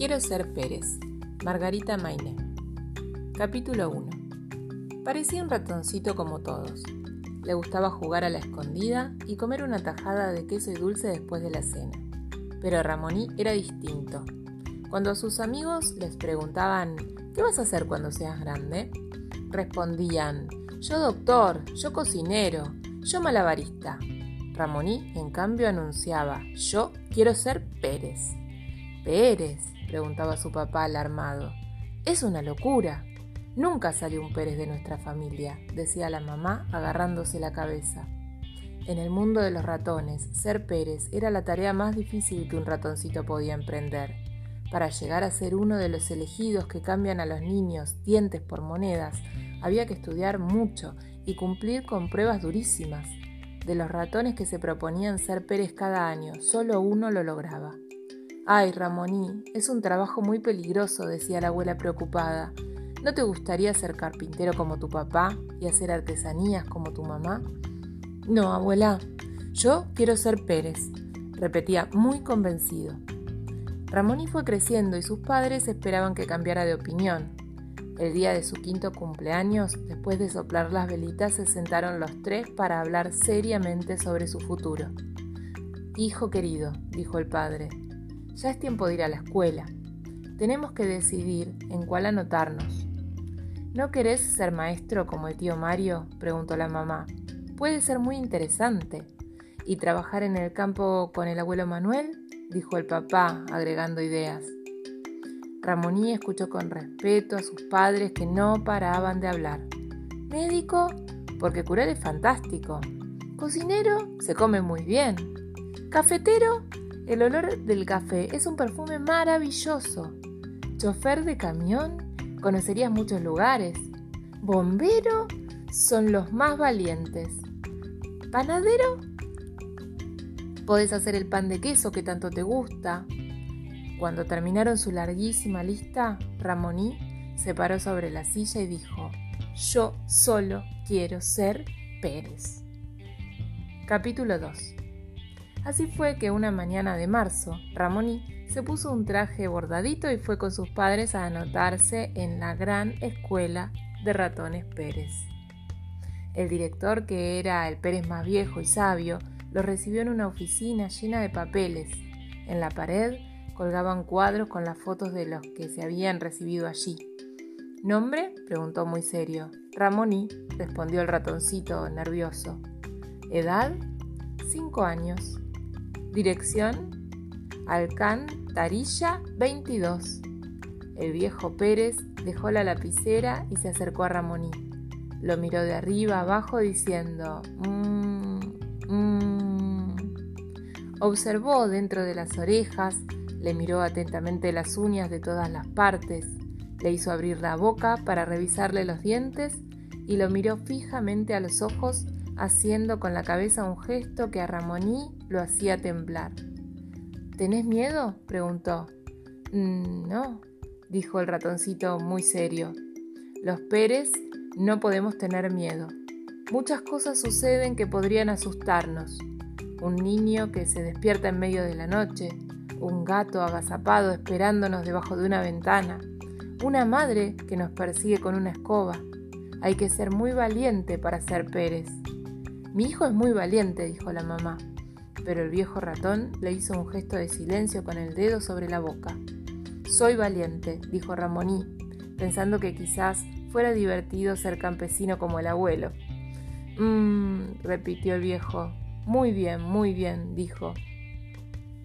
Quiero ser Pérez. Margarita Maine. Capítulo 1. Parecía un ratoncito como todos. Le gustaba jugar a la escondida y comer una tajada de queso y dulce después de la cena. Pero Ramoní era distinto. Cuando a sus amigos les preguntaban ¿Qué vas a hacer cuando seas grande? Respondían Yo doctor, yo cocinero, yo malabarista. Ramoní, en cambio, anunciaba Yo quiero ser Pérez. Pérez, preguntaba su papá alarmado. Es una locura. Nunca salió un Pérez de nuestra familia, decía la mamá agarrándose la cabeza. En el mundo de los ratones, ser Pérez era la tarea más difícil que un ratoncito podía emprender. Para llegar a ser uno de los elegidos que cambian a los niños dientes por monedas, había que estudiar mucho y cumplir con pruebas durísimas. De los ratones que se proponían ser Pérez cada año, solo uno lo lograba. Ay, Ramoní, es un trabajo muy peligroso, decía la abuela preocupada. ¿No te gustaría ser carpintero como tu papá y hacer artesanías como tu mamá? No, abuela, yo quiero ser Pérez, repetía muy convencido. Ramoní fue creciendo y sus padres esperaban que cambiara de opinión. El día de su quinto cumpleaños, después de soplar las velitas, se sentaron los tres para hablar seriamente sobre su futuro. Hijo querido, dijo el padre, ya es tiempo de ir a la escuela. Tenemos que decidir en cuál anotarnos. ¿No querés ser maestro como el tío Mario? preguntó la mamá. Puede ser muy interesante. ¿Y trabajar en el campo con el abuelo Manuel? dijo el papá, agregando ideas. Ramoní escuchó con respeto a sus padres que no paraban de hablar. Médico, porque curar es fantástico. Cocinero, se come muy bien. Cafetero, el olor del café es un perfume maravilloso. Chofer de camión, conocerías muchos lugares. Bombero, son los más valientes. Panadero, podés hacer el pan de queso que tanto te gusta. Cuando terminaron su larguísima lista, Ramoní se paró sobre la silla y dijo, yo solo quiero ser Pérez. Capítulo 2 Así fue que una mañana de marzo, Ramoní se puso un traje bordadito y fue con sus padres a anotarse en la gran escuela de ratones Pérez. El director, que era el Pérez más viejo y sabio, lo recibió en una oficina llena de papeles. En la pared colgaban cuadros con las fotos de los que se habían recibido allí. ¿Nombre? preguntó muy serio. Ramoní, respondió el ratoncito nervioso. ¿Edad? Cinco años. Dirección Alcantarilla 22. El viejo Pérez dejó la lapicera y se acercó a Ramoní. Lo miró de arriba abajo diciendo, mmm, mmm. Observó dentro de las orejas, le miró atentamente las uñas de todas las partes, le hizo abrir la boca para revisarle los dientes y lo miró fijamente a los ojos haciendo con la cabeza un gesto que a Ramoní lo hacía temblar. ¿Tenés miedo? preguntó. Mm, no, dijo el ratoncito muy serio. Los Pérez no podemos tener miedo. Muchas cosas suceden que podrían asustarnos. Un niño que se despierta en medio de la noche, un gato agazapado esperándonos debajo de una ventana, una madre que nos persigue con una escoba. Hay que ser muy valiente para ser Pérez. Mi hijo es muy valiente, dijo la mamá, pero el viejo ratón le hizo un gesto de silencio con el dedo sobre la boca. Soy valiente, dijo Ramoní, pensando que quizás fuera divertido ser campesino como el abuelo. Mmm, repitió el viejo. Muy bien, muy bien, dijo.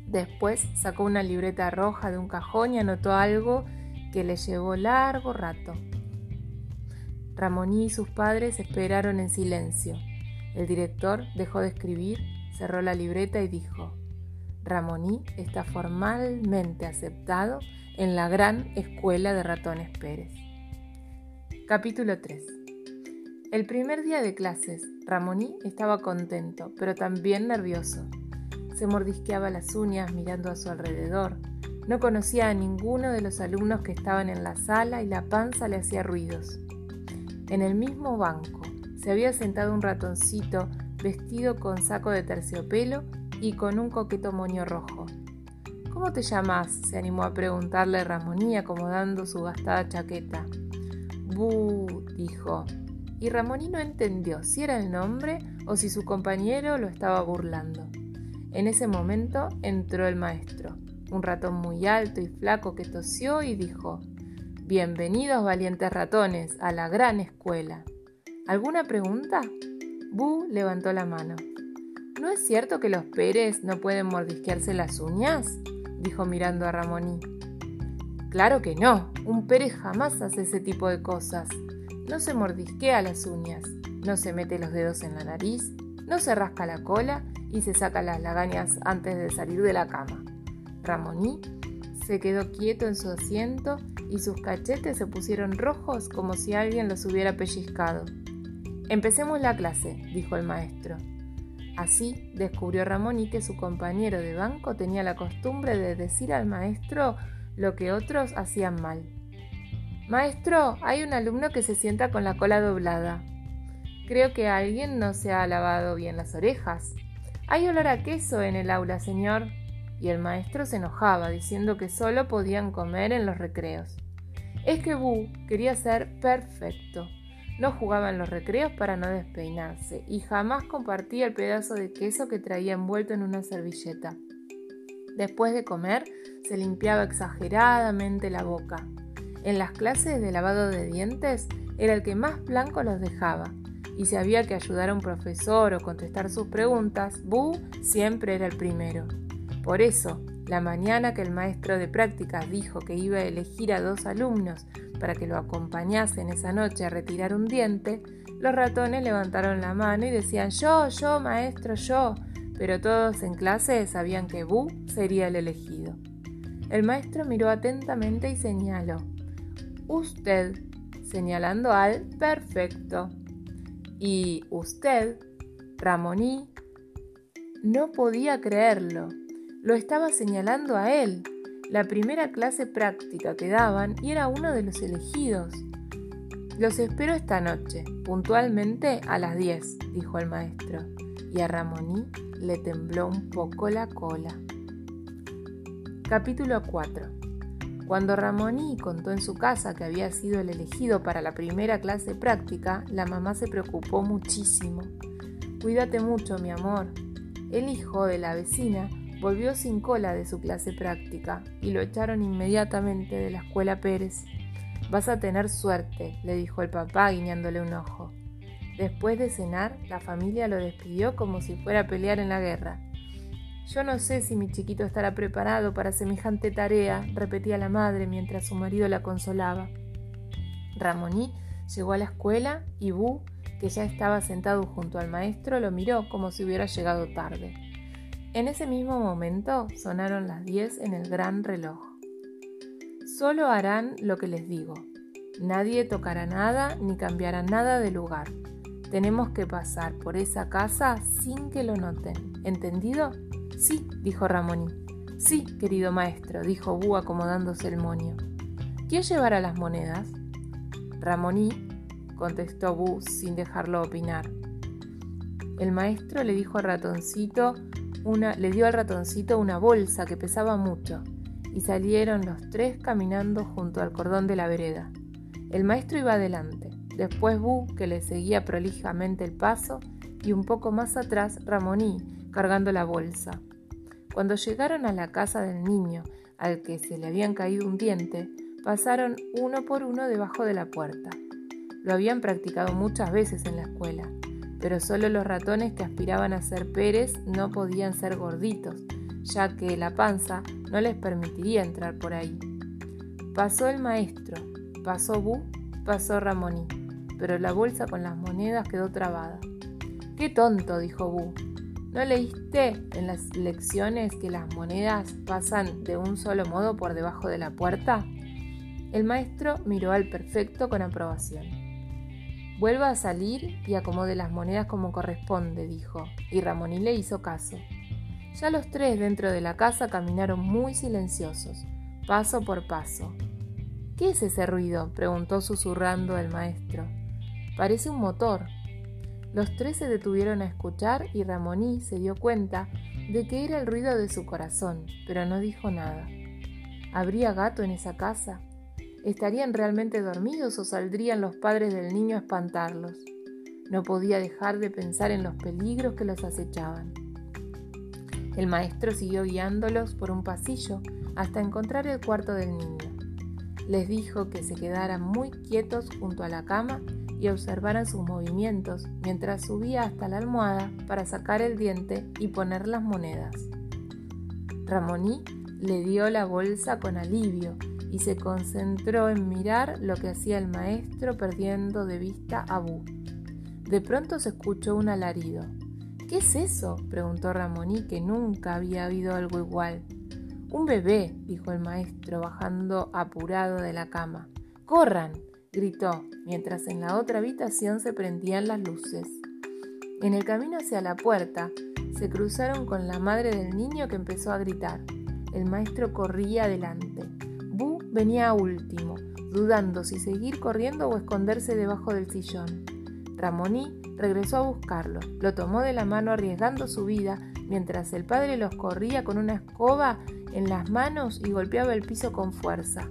Después sacó una libreta roja de un cajón y anotó algo que le llevó largo rato. Ramoní y sus padres esperaron en silencio. El director dejó de escribir, cerró la libreta y dijo, Ramoní está formalmente aceptado en la gran escuela de ratones Pérez. Capítulo 3 El primer día de clases, Ramoní estaba contento, pero también nervioso. Se mordisqueaba las uñas mirando a su alrededor. No conocía a ninguno de los alumnos que estaban en la sala y la panza le hacía ruidos. En el mismo banco, se había sentado un ratoncito vestido con saco de terciopelo y con un coqueto moño rojo. ¿Cómo te llamas? se animó a preguntarle Ramoní acomodando su gastada chaqueta. Bu, dijo. Y Ramoní no entendió si era el nombre o si su compañero lo estaba burlando. En ese momento entró el maestro, un ratón muy alto y flaco que tosió y dijo Bienvenidos valientes ratones a la gran escuela. ¿Alguna pregunta? Bu levantó la mano. ¿No es cierto que los Pérez no pueden mordisquearse las uñas? dijo mirando a Ramoní. Claro que no, un Pérez jamás hace ese tipo de cosas. No se mordisquea las uñas, no se mete los dedos en la nariz, no se rasca la cola y se saca las lagañas antes de salir de la cama. Ramoní se quedó quieto en su asiento y sus cachetes se pusieron rojos como si alguien los hubiera pellizcado. Empecemos la clase, dijo el maestro. Así descubrió Ramoní que su compañero de banco tenía la costumbre de decir al maestro lo que otros hacían mal. Maestro, hay un alumno que se sienta con la cola doblada. Creo que alguien no se ha lavado bien las orejas. Hay olor a queso en el aula, señor. Y el maestro se enojaba, diciendo que solo podían comer en los recreos. Es que Bu quería ser perfecto. No jugaba en los recreos para no despeinarse y jamás compartía el pedazo de queso que traía envuelto en una servilleta. Después de comer, se limpiaba exageradamente la boca. En las clases de lavado de dientes era el que más blanco los dejaba, y si había que ayudar a un profesor o contestar sus preguntas, Bu siempre era el primero. Por eso, la mañana que el maestro de prácticas dijo que iba a elegir a dos alumnos para que lo acompañasen esa noche a retirar un diente, los ratones levantaron la mano y decían yo, yo, maestro, yo, pero todos en clase sabían que Bu sería el elegido. El maestro miró atentamente y señaló, usted, señalando al perfecto. Y usted, Ramoní, no podía creerlo. Lo estaba señalando a él, la primera clase práctica que daban y era uno de los elegidos. Los espero esta noche, puntualmente a las 10, dijo el maestro, y a Ramoní le tembló un poco la cola. Capítulo 4 Cuando Ramoní contó en su casa que había sido el elegido para la primera clase práctica, la mamá se preocupó muchísimo. Cuídate mucho, mi amor. El hijo de la vecina volvió sin cola de su clase práctica y lo echaron inmediatamente de la escuela Pérez. Vas a tener suerte, le dijo el papá guiñándole un ojo. Después de cenar, la familia lo despidió como si fuera a pelear en la guerra. Yo no sé si mi chiquito estará preparado para semejante tarea, repetía la madre mientras su marido la consolaba. Ramoní llegó a la escuela y Bu, que ya estaba sentado junto al maestro, lo miró como si hubiera llegado tarde. En ese mismo momento sonaron las diez en el gran reloj. Solo harán lo que les digo. Nadie tocará nada ni cambiará nada de lugar. Tenemos que pasar por esa casa sin que lo noten. ¿Entendido? Sí, dijo Ramoní. Sí, querido maestro, dijo Bú acomodándose el moño. ¿Quién llevará las monedas? Ramoní, contestó Bú sin dejarlo opinar. El maestro le dijo al ratoncito le dio al ratoncito una bolsa que pesaba mucho, y salieron los tres caminando junto al cordón de la vereda. El maestro iba adelante, después Bu, que le seguía prolijamente el paso, y un poco más atrás Ramoní, cargando la bolsa. Cuando llegaron a la casa del niño, al que se le habían caído un diente, pasaron uno por uno debajo de la puerta. Lo habían practicado muchas veces en la escuela, pero solo los ratones que aspiraban a ser Pérez no podían ser gorditos, ya que la panza no les permitiría entrar por ahí. Pasó el maestro, pasó Bu, pasó Ramoní, pero la bolsa con las monedas quedó trabada. ¡Qué tonto! dijo Bu. ¿No leíste en las lecciones que las monedas pasan de un solo modo por debajo de la puerta? El maestro miró al perfecto con aprobación. Vuelva a salir y acomode las monedas como corresponde, dijo, y Ramoní le hizo caso. Ya los tres dentro de la casa caminaron muy silenciosos, paso por paso. ¿Qué es ese ruido? preguntó susurrando el maestro. Parece un motor. Los tres se detuvieron a escuchar y Ramoní se dio cuenta de que era el ruido de su corazón, pero no dijo nada. ¿Habría gato en esa casa? ¿Estarían realmente dormidos o saldrían los padres del niño a espantarlos? No podía dejar de pensar en los peligros que los acechaban. El maestro siguió guiándolos por un pasillo hasta encontrar el cuarto del niño. Les dijo que se quedaran muy quietos junto a la cama y observaran sus movimientos mientras subía hasta la almohada para sacar el diente y poner las monedas. Ramoní le dio la bolsa con alivio y se concentró en mirar lo que hacía el maestro perdiendo de vista a Bu. De pronto se escuchó un alarido. ¿Qué es eso? preguntó Ramoní, que nunca había oído algo igual. Un bebé, dijo el maestro, bajando apurado de la cama. ¡Corran! gritó, mientras en la otra habitación se prendían las luces. En el camino hacia la puerta, se cruzaron con la madre del niño que empezó a gritar. El maestro corría adelante. Venía último, dudando si seguir corriendo o esconderse debajo del sillón. Ramoní regresó a buscarlo, lo tomó de la mano arriesgando su vida, mientras el padre los corría con una escoba en las manos y golpeaba el piso con fuerza.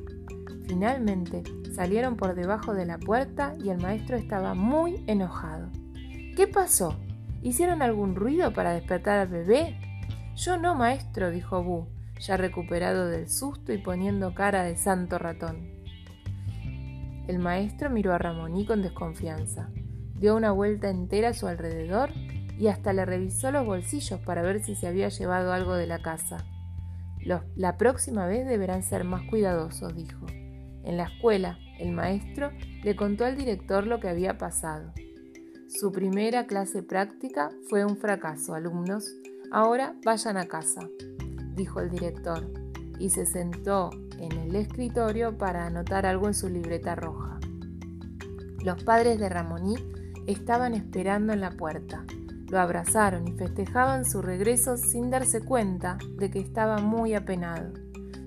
Finalmente salieron por debajo de la puerta y el maestro estaba muy enojado. ¿Qué pasó? ¿Hicieron algún ruido para despertar al bebé? Yo no, maestro, dijo Bu, ya recuperado del susto y poniendo cara de santo ratón. El maestro miró a Ramoní con desconfianza, dio una vuelta entera a su alrededor y hasta le revisó los bolsillos para ver si se había llevado algo de la casa. la próxima vez deberán ser más cuidadosos, dijo. En la escuela, el maestro le contó al director lo que había pasado. Su primera clase práctica fue un fracaso, alumnos. Ahora vayan a casa dijo el director, y se sentó en el escritorio para anotar algo en su libreta roja. Los padres de Ramoní estaban esperando en la puerta. Lo abrazaron y festejaban su regreso sin darse cuenta de que estaba muy apenado.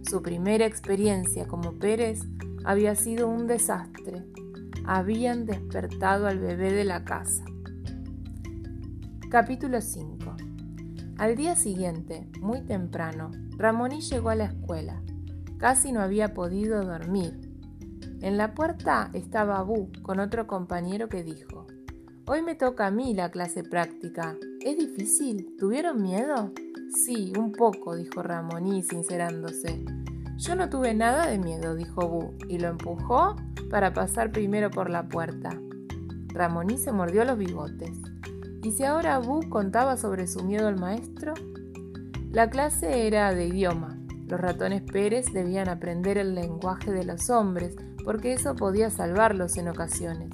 Su primera experiencia como Pérez había sido un desastre. Habían despertado al bebé de la casa. Capítulo 5 al día siguiente, muy temprano, Ramoní llegó a la escuela. Casi no había podido dormir. En la puerta estaba Bu con otro compañero que dijo, Hoy me toca a mí la clase práctica. ¿Es difícil? ¿Tuvieron miedo? Sí, un poco, dijo Ramoní, sincerándose. Yo no tuve nada de miedo, dijo Bu, y lo empujó para pasar primero por la puerta. Ramoní se mordió los bigotes. ¿Y si ahora Bu contaba sobre su miedo al maestro? La clase era de idioma. Los ratones Pérez debían aprender el lenguaje de los hombres, porque eso podía salvarlos en ocasiones.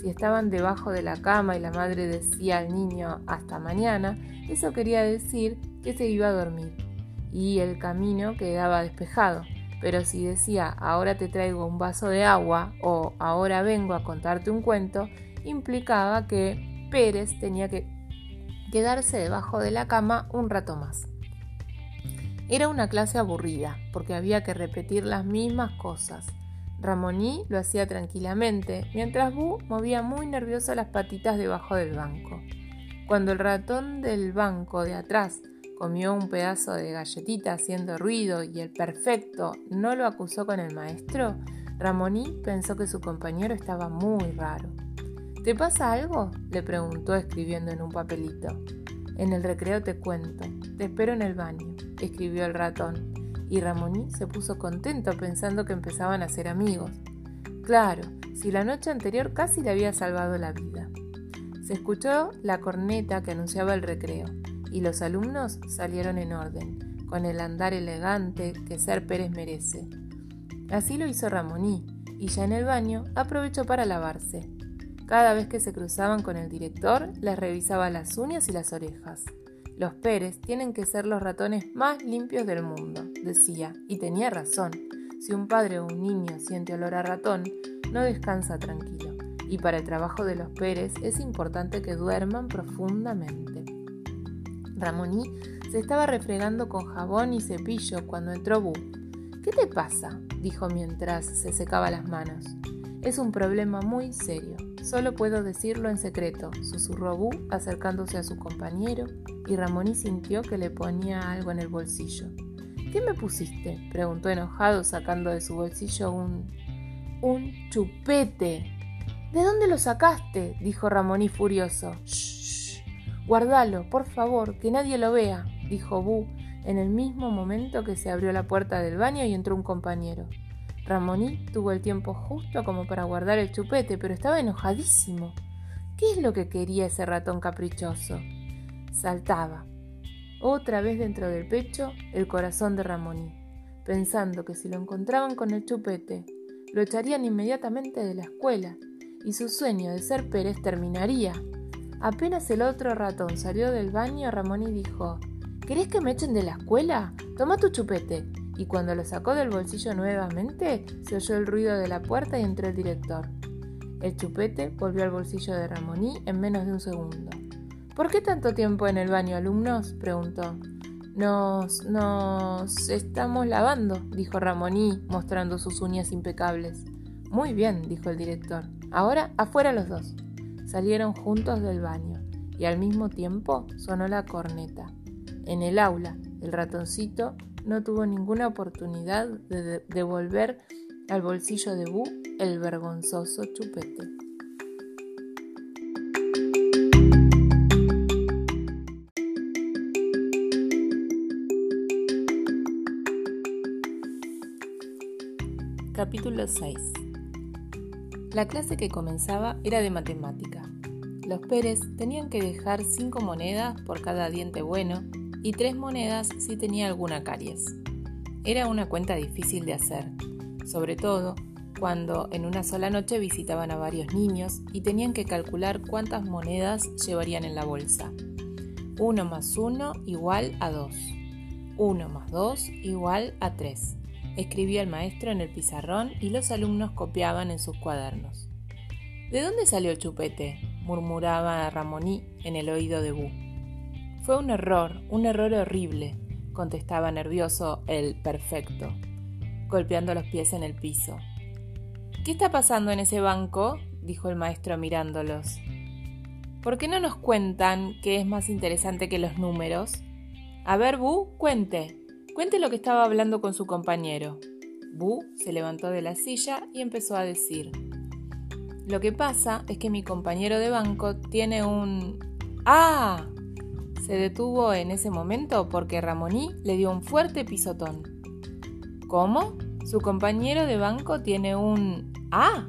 Si estaban debajo de la cama y la madre decía al niño hasta mañana, eso quería decir que se iba a dormir y el camino quedaba despejado. Pero si decía ahora te traigo un vaso de agua o ahora vengo a contarte un cuento, implicaba que Pérez tenía que quedarse debajo de la cama un rato más. Era una clase aburrida, porque había que repetir las mismas cosas. Ramoní lo hacía tranquilamente, mientras Bu movía muy nervioso las patitas debajo del banco. Cuando el ratón del banco de atrás comió un pedazo de galletita haciendo ruido y el perfecto no lo acusó con el maestro, Ramoní pensó que su compañero estaba muy raro. ¿Te pasa algo? le preguntó escribiendo en un papelito. En el recreo te cuento. Te espero en el baño, escribió el ratón. Y Ramoní se puso contento pensando que empezaban a ser amigos. Claro, si la noche anterior casi le había salvado la vida. Se escuchó la corneta que anunciaba el recreo y los alumnos salieron en orden, con el andar elegante que ser Pérez merece. Así lo hizo Ramoní, y ya en el baño aprovechó para lavarse. Cada vez que se cruzaban con el director, les revisaba las uñas y las orejas. Los Pérez tienen que ser los ratones más limpios del mundo, decía, y tenía razón. Si un padre o un niño siente olor a ratón, no descansa tranquilo, y para el trabajo de los Pérez es importante que duerman profundamente. Ramoní se estaba refregando con jabón y cepillo cuando entró Bu. ¿Qué te pasa? dijo mientras se secaba las manos. Es un problema muy serio Solo puedo decirlo en secreto, susurró Bu acercándose a su compañero, y Ramoní sintió que le ponía algo en el bolsillo. ¿Qué me pusiste? preguntó enojado sacando de su bolsillo un... un chupete. ¿De dónde lo sacaste? dijo Ramoní furioso. Shh. Guardalo, por favor, que nadie lo vea, dijo Bu en el mismo momento que se abrió la puerta del baño y entró un compañero. Ramoní tuvo el tiempo justo como para guardar el chupete, pero estaba enojadísimo. ¿Qué es lo que quería ese ratón caprichoso? Saltaba. Otra vez dentro del pecho el corazón de Ramoní, pensando que si lo encontraban con el chupete, lo echarían inmediatamente de la escuela y su sueño de ser Pérez terminaría. Apenas el otro ratón salió del baño, Ramoní dijo, ¿Querés que me echen de la escuela? Toma tu chupete y cuando lo sacó del bolsillo nuevamente, se oyó el ruido de la puerta y entró el director. El chupete volvió al bolsillo de Ramoní en menos de un segundo. ¿Por qué tanto tiempo en el baño, alumnos? preguntó. Nos. nos. estamos lavando, dijo Ramoní, mostrando sus uñas impecables. Muy bien, dijo el director. Ahora afuera los dos. Salieron juntos del baño y al mismo tiempo sonó la corneta. En el aula, el ratoncito no tuvo ninguna oportunidad de devolver al bolsillo de Bu el vergonzoso chupete. Capítulo 6 La clase que comenzaba era de matemática. Los Pérez tenían que dejar cinco monedas por cada diente bueno y tres monedas si tenía alguna caries. Era una cuenta difícil de hacer, sobre todo cuando en una sola noche visitaban a varios niños y tenían que calcular cuántas monedas llevarían en la bolsa. 1 más 1 igual a 2. 1 más 2 igual a 3. Escribía el maestro en el pizarrón y los alumnos copiaban en sus cuadernos. ¿De dónde salió el chupete? murmuraba Ramoní en el oído de Bu. Fue un error, un error horrible, contestaba nervioso el perfecto, golpeando los pies en el piso. ¿Qué está pasando en ese banco? dijo el maestro mirándolos. ¿Por qué no nos cuentan qué es más interesante que los números? A ver, Bu, cuente. Cuente lo que estaba hablando con su compañero. Bu se levantó de la silla y empezó a decir. Lo que pasa es que mi compañero de banco tiene un... ¡Ah! Se detuvo en ese momento porque Ramoní le dio un fuerte pisotón. ¿Cómo? Su compañero de banco tiene un A.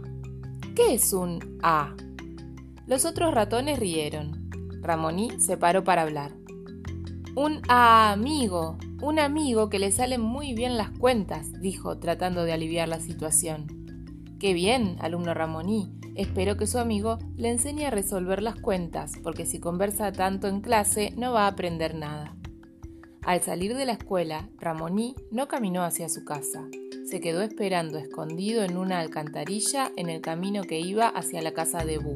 ¿Qué es un A? Los otros ratones rieron. Ramoní se paró para hablar. Un amigo, un amigo que le salen muy bien las cuentas, dijo, tratando de aliviar la situación. Qué bien, alumno Ramoní, Espero que su amigo le enseñe a resolver las cuentas, porque si conversa tanto en clase no va a aprender nada. Al salir de la escuela, Ramoní no caminó hacia su casa. Se quedó esperando escondido en una alcantarilla en el camino que iba hacia la casa de Bu.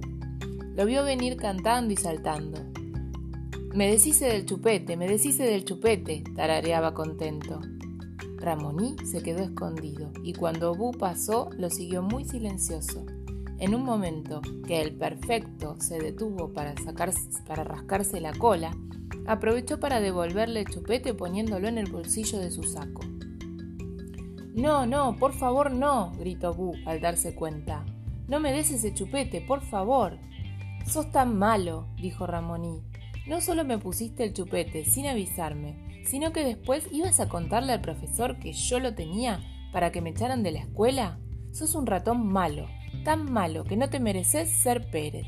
Lo vio venir cantando y saltando. Me deshice del chupete, me deshice del chupete, tarareaba contento. Ramoní se quedó escondido y cuando Bu pasó lo siguió muy silencioso. En un momento que el perfecto se detuvo para, para rascarse la cola, aprovechó para devolverle el chupete poniéndolo en el bolsillo de su saco. No, no, por favor no, gritó Bu al darse cuenta. No me des ese chupete, por favor. Sos tan malo, dijo Ramoní. No solo me pusiste el chupete sin avisarme, sino que después ibas a contarle al profesor que yo lo tenía para que me echaran de la escuela. Sos un ratón malo, tan malo que no te mereces ser Pérez.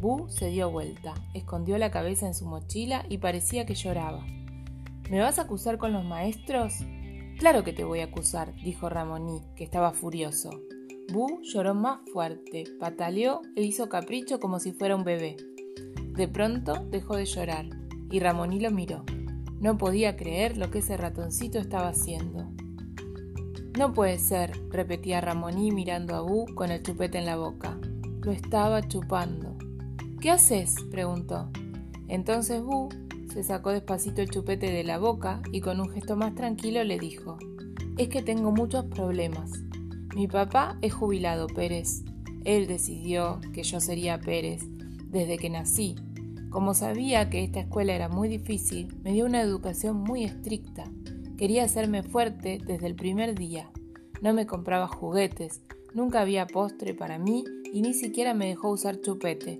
Bu se dio vuelta, escondió la cabeza en su mochila y parecía que lloraba. ¿Me vas a acusar con los maestros? Claro que te voy a acusar, dijo Ramoní, que estaba furioso. Bu lloró más fuerte, pataleó e hizo capricho como si fuera un bebé. De pronto dejó de llorar y Ramoní lo miró. No podía creer lo que ese ratoncito estaba haciendo. No puede ser, repetía Ramoní mirando a Bu con el chupete en la boca. Lo estaba chupando. ¿Qué haces? preguntó. Entonces Bu se sacó despacito el chupete de la boca y con un gesto más tranquilo le dijo, Es que tengo muchos problemas. Mi papá es jubilado, Pérez. Él decidió que yo sería Pérez desde que nací. Como sabía que esta escuela era muy difícil, me dio una educación muy estricta. Quería hacerme fuerte desde el primer día. No me compraba juguetes, nunca había postre para mí y ni siquiera me dejó usar chupete.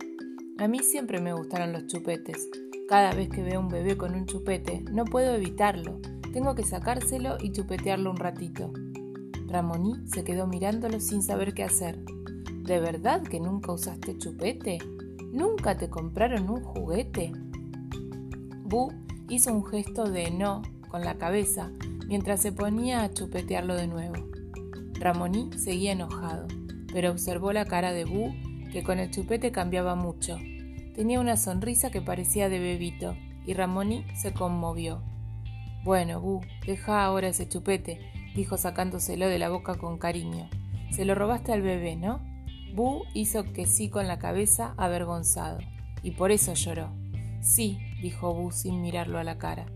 A mí siempre me gustaron los chupetes. Cada vez que veo un bebé con un chupete, no puedo evitarlo. Tengo que sacárselo y chupetearlo un ratito. Ramoní se quedó mirándolo sin saber qué hacer. ¿De verdad que nunca usaste chupete? ¿Nunca te compraron un juguete? Bu hizo un gesto de no con la cabeza mientras se ponía a chupetearlo de nuevo. Ramoní seguía enojado, pero observó la cara de Bu, que con el chupete cambiaba mucho. Tenía una sonrisa que parecía de bebito, y Ramoní se conmovió. Bueno, Bu, deja ahora ese chupete, dijo sacándoselo de la boca con cariño. Se lo robaste al bebé, ¿no? Bu hizo que sí con la cabeza, avergonzado, y por eso lloró. Sí, dijo Bu sin mirarlo a la cara.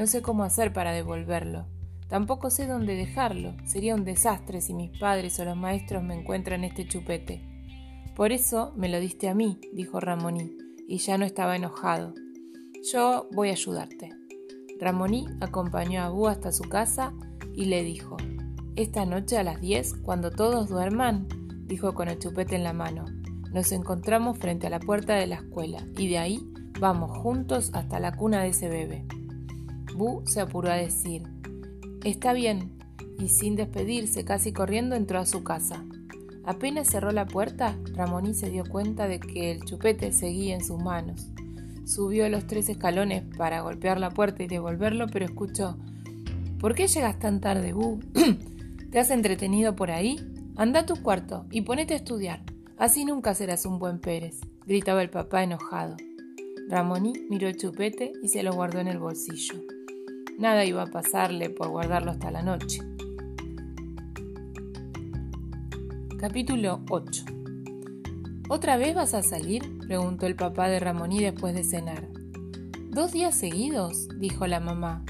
No sé cómo hacer para devolverlo. Tampoco sé dónde dejarlo. Sería un desastre si mis padres o los maestros me encuentran este chupete. Por eso me lo diste a mí, dijo Ramoní, y ya no estaba enojado. Yo voy a ayudarte. Ramoní acompañó a Bu hasta su casa y le dijo, Esta noche a las diez, cuando todos duerman, dijo con el chupete en la mano, nos encontramos frente a la puerta de la escuela y de ahí vamos juntos hasta la cuna de ese bebé. Bu se apuró a decir, Está bien, y sin despedirse, casi corriendo, entró a su casa. Apenas cerró la puerta, Ramoní se dio cuenta de que el chupete seguía en sus manos. Subió los tres escalones para golpear la puerta y devolverlo, pero escuchó ¿Por qué llegas tan tarde, Bu? ¿Te has entretenido por ahí? Anda a tu cuarto y ponete a estudiar. Así nunca serás un buen Pérez, gritaba el papá enojado. Ramoní miró el chupete y se lo guardó en el bolsillo. Nada iba a pasarle por guardarlo hasta la noche. Capítulo 8 ¿Otra vez vas a salir? preguntó el papá de Ramoní después de cenar. ¿Dos días seguidos? dijo la mamá.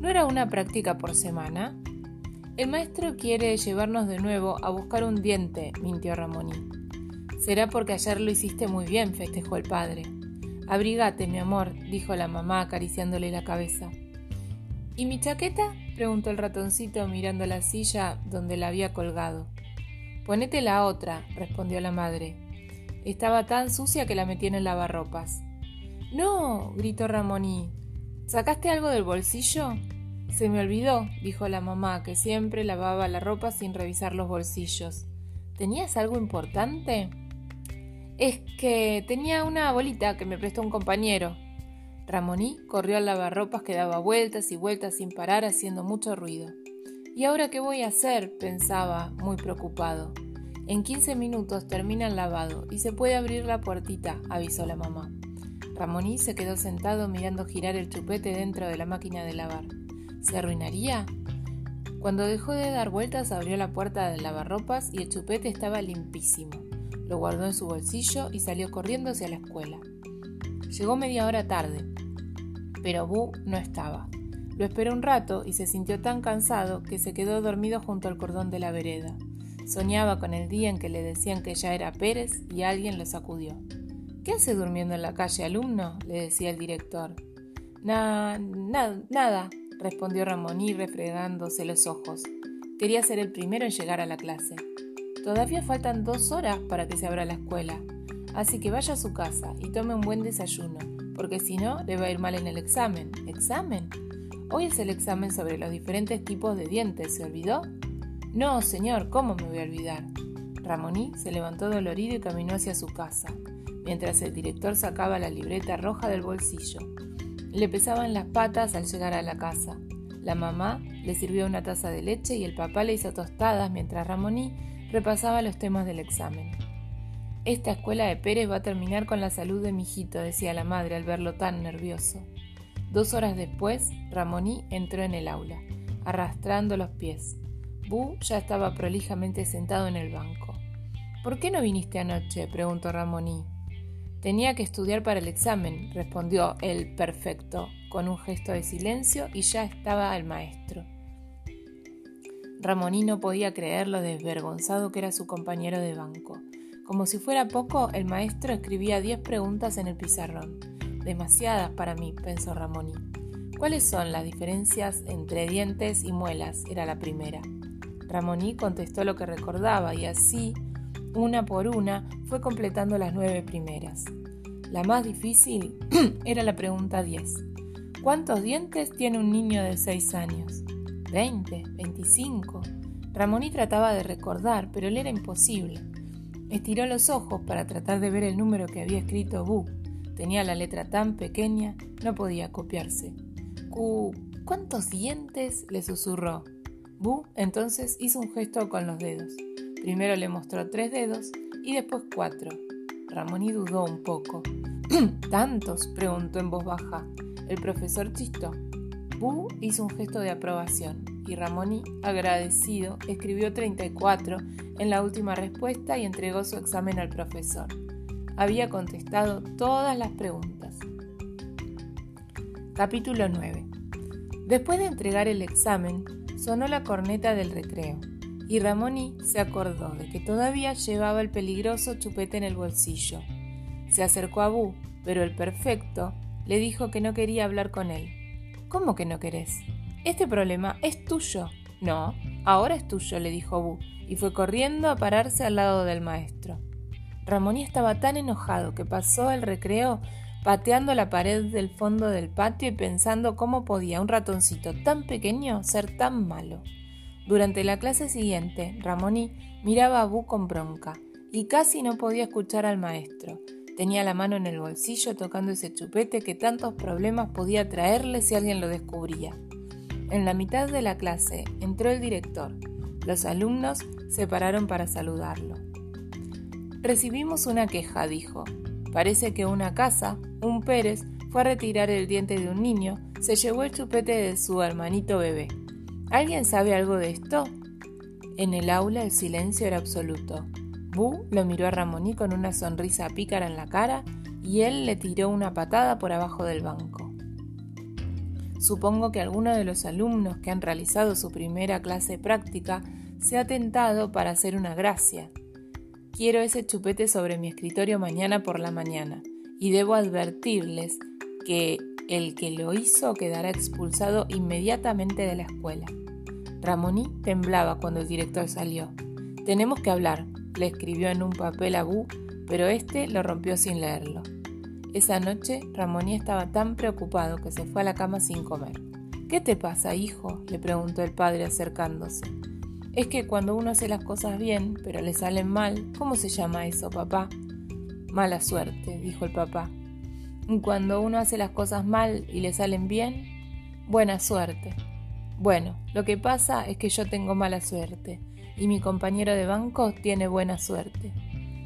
¿No era una práctica por semana? El maestro quiere llevarnos de nuevo a buscar un diente, mintió Ramoní. Será porque ayer lo hiciste muy bien, festejó el padre. Abrigate, mi amor, dijo la mamá acariciándole la cabeza. ¿Y mi chaqueta? preguntó el ratoncito mirando la silla donde la había colgado. Ponete la otra, respondió la madre. Estaba tan sucia que la metí en el lavarropas. No, gritó Ramoní. ¿Sacaste algo del bolsillo? Se me olvidó, dijo la mamá, que siempre lavaba la ropa sin revisar los bolsillos. ¿Tenías algo importante? Es que tenía una bolita que me prestó un compañero. Ramoní corrió al lavarropas que daba vueltas y vueltas sin parar haciendo mucho ruido. ¿Y ahora qué voy a hacer? pensaba, muy preocupado. En quince minutos termina el lavado y se puede abrir la puertita, avisó la mamá. Ramoní se quedó sentado mirando girar el chupete dentro de la máquina de lavar. ¿Se arruinaría? Cuando dejó de dar vueltas abrió la puerta del lavarropas y el chupete estaba limpísimo. Lo guardó en su bolsillo y salió corriendo hacia la escuela. Llegó media hora tarde, pero Bu no estaba. Lo esperó un rato y se sintió tan cansado que se quedó dormido junto al cordón de la vereda. Soñaba con el día en que le decían que ya era Pérez y alguien lo sacudió. ¿Qué hace durmiendo en la calle, alumno? le decía el director. Na, nada, respondió Ramoní refregándose los ojos. Quería ser el primero en llegar a la clase. Todavía faltan dos horas para que se abra la escuela, así que vaya a su casa y tome un buen desayuno, porque si no le va a ir mal en el examen. ¿Examen? Hoy es el examen sobre los diferentes tipos de dientes, ¿se olvidó? No, señor, ¿cómo me voy a olvidar? Ramoní se levantó dolorido y caminó hacia su casa, mientras el director sacaba la libreta roja del bolsillo. Le pesaban las patas al llegar a la casa. La mamá le sirvió una taza de leche y el papá le hizo tostadas mientras Ramoní repasaba los temas del examen. Esta escuela de Pérez va a terminar con la salud de mi hijito, decía la madre al verlo tan nervioso. Dos horas después, Ramoní entró en el aula, arrastrando los pies. Bu ya estaba prolijamente sentado en el banco. ¿Por qué no viniste anoche? preguntó Ramoní. Tenía que estudiar para el examen, respondió el perfecto, con un gesto de silencio, y ya estaba el maestro. Ramoní no podía creer lo desvergonzado que era su compañero de banco. Como si fuera poco, el maestro escribía diez preguntas en el pizarrón. Demasiadas para mí, pensó Ramoni. ¿Cuáles son las diferencias entre dientes y muelas? Era la primera. Ramoni contestó lo que recordaba y así, una por una, fue completando las nueve primeras. La más difícil era la pregunta 10. ¿Cuántos dientes tiene un niño de seis años? ¿Veinte? ¿Veinticinco? Ramoni trataba de recordar, pero le era imposible. Estiró los ojos para tratar de ver el número que había escrito Bu. Tenía la letra tan pequeña, no podía copiarse. ¿Cuántos dientes? le susurró. Bu entonces hizo un gesto con los dedos. Primero le mostró tres dedos y después cuatro. Ramoni dudó un poco. ¿Tantos? preguntó en voz baja. El profesor chistó. Bu hizo un gesto de aprobación Ramoni, agradecido, escribió 34 en la última respuesta y entregó su examen al profesor. Había contestado todas las preguntas. Capítulo 9. Después de entregar el examen, sonó la corneta del recreo y Ramoni se acordó de que todavía llevaba el peligroso chupete en el bolsillo. Se acercó a Bu, pero el perfecto le dijo que no quería hablar con él. ¿Cómo que no querés? Este problema es tuyo. No, ahora es tuyo, le dijo Bu, y fue corriendo a pararse al lado del maestro. Ramón estaba tan enojado que pasó el recreo pateando la pared del fondo del patio y pensando cómo podía un ratoncito tan pequeño ser tan malo. Durante la clase siguiente, Ramoni miraba a Bu con bronca y casi no podía escuchar al maestro. Tenía la mano en el bolsillo tocando ese chupete que tantos problemas podía traerle si alguien lo descubría. En la mitad de la clase entró el director. Los alumnos se pararon para saludarlo. Recibimos una queja, dijo. Parece que una casa, un Pérez, fue a retirar el diente de un niño, se llevó el chupete de su hermanito bebé. ¿Alguien sabe algo de esto? En el aula el silencio era absoluto. Bu lo miró a Ramoní con una sonrisa pícara en la cara y él le tiró una patada por abajo del banco. Supongo que alguno de los alumnos que han realizado su primera clase práctica se ha tentado para hacer una gracia. Quiero ese chupete sobre mi escritorio mañana por la mañana y debo advertirles que el que lo hizo quedará expulsado inmediatamente de la escuela. Ramoni temblaba cuando el director salió. Tenemos que hablar, le escribió en un papel a Bu, pero este lo rompió sin leerlo. Esa noche Ramoni estaba tan preocupado que se fue a la cama sin comer. ¿Qué te pasa, hijo? le preguntó el padre acercándose. Es que cuando uno hace las cosas bien, pero le salen mal, ¿cómo se llama eso, papá? Mala suerte, dijo el papá. Y cuando uno hace las cosas mal y le salen bien, buena suerte. Bueno, lo que pasa es que yo tengo mala suerte y mi compañero de banco tiene buena suerte.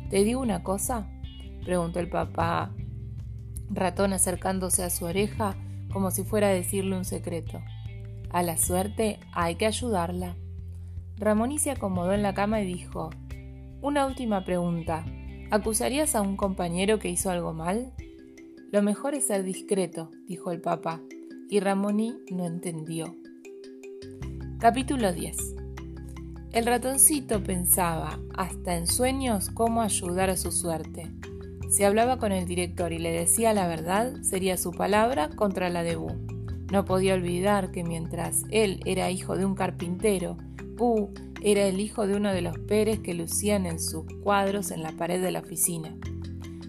¿Te digo una cosa? preguntó el papá Ratón acercándose a su oreja como si fuera a decirle un secreto. A la suerte hay que ayudarla. Ramón se acomodó en la cama y dijo Una última pregunta. ¿Acusarías a un compañero que hizo algo mal? Lo mejor es ser discreto, dijo el papá, y Ramoni no entendió. Capítulo 10 El ratoncito pensaba, hasta en sueños, cómo ayudar a su suerte. Si hablaba con el director y le decía la verdad, sería su palabra contra la de Bu. No podía olvidar que mientras él era hijo de un carpintero, Bu era el hijo de uno de los Pérez que lucían en sus cuadros en la pared de la oficina.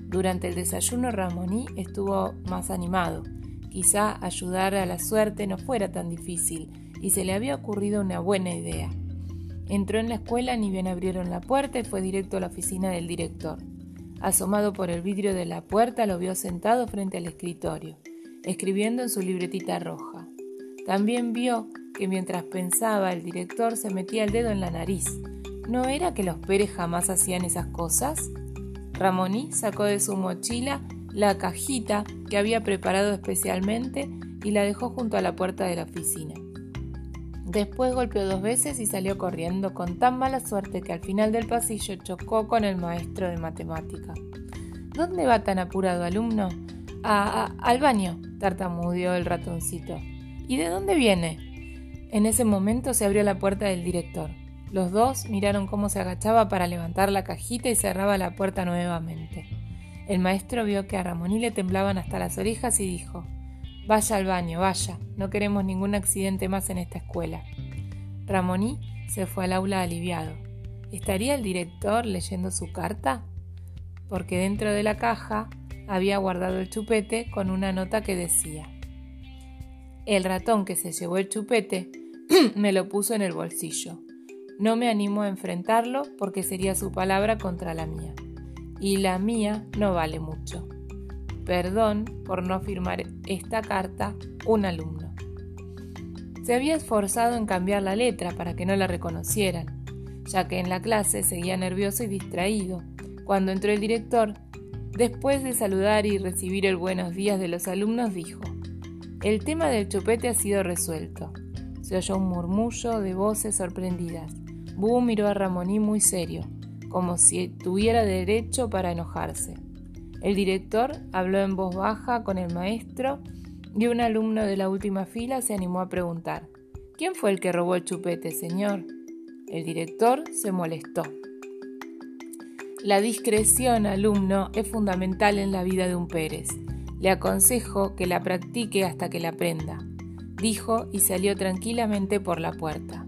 Durante el desayuno Ramoní estuvo más animado. Quizá ayudar a la suerte no fuera tan difícil y se le había ocurrido una buena idea. Entró en la escuela ni bien abrieron la puerta y fue directo a la oficina del director. Asomado por el vidrio de la puerta lo vio sentado frente al escritorio, escribiendo en su libretita roja. También vio que mientras pensaba el director se metía el dedo en la nariz. ¿No era que los Pérez jamás hacían esas cosas? Ramoní sacó de su mochila la cajita que había preparado especialmente y la dejó junto a la puerta de la oficina. Después golpeó dos veces y salió corriendo con tan mala suerte que al final del pasillo chocó con el maestro de matemática. ¿Dónde va tan apurado, alumno? al baño, tartamudeó el ratoncito. ¿Y de dónde viene? En ese momento se abrió la puerta del director. Los dos miraron cómo se agachaba para levantar la cajita y cerraba la puerta nuevamente. El maestro vio que a Ramoní le temblaban hasta las orejas y dijo Vaya al baño, vaya, no queremos ningún accidente más en esta escuela. Ramoní se fue al aula aliviado. ¿Estaría el director leyendo su carta? Porque dentro de la caja había guardado el chupete con una nota que decía El ratón que se llevó el chupete me lo puso en el bolsillo. No me animo a enfrentarlo porque sería su palabra contra la mía. Y la mía no vale mucho. Perdón por no firmar esta carta, un alumno. Se había esforzado en cambiar la letra para que no la reconocieran, ya que en la clase seguía nervioso y distraído. Cuando entró el director, después de saludar y recibir el buenos días de los alumnos, dijo, el tema del chupete ha sido resuelto. Se oyó un murmullo de voces sorprendidas. Bú miró a Ramoní muy serio, como si tuviera derecho para enojarse. El director habló en voz baja con el maestro y un alumno de la última fila se animó a preguntar, ¿quién fue el que robó el chupete, señor? El director se molestó. La discreción, alumno, es fundamental en la vida de un Pérez. Le aconsejo que la practique hasta que la aprenda, dijo y salió tranquilamente por la puerta.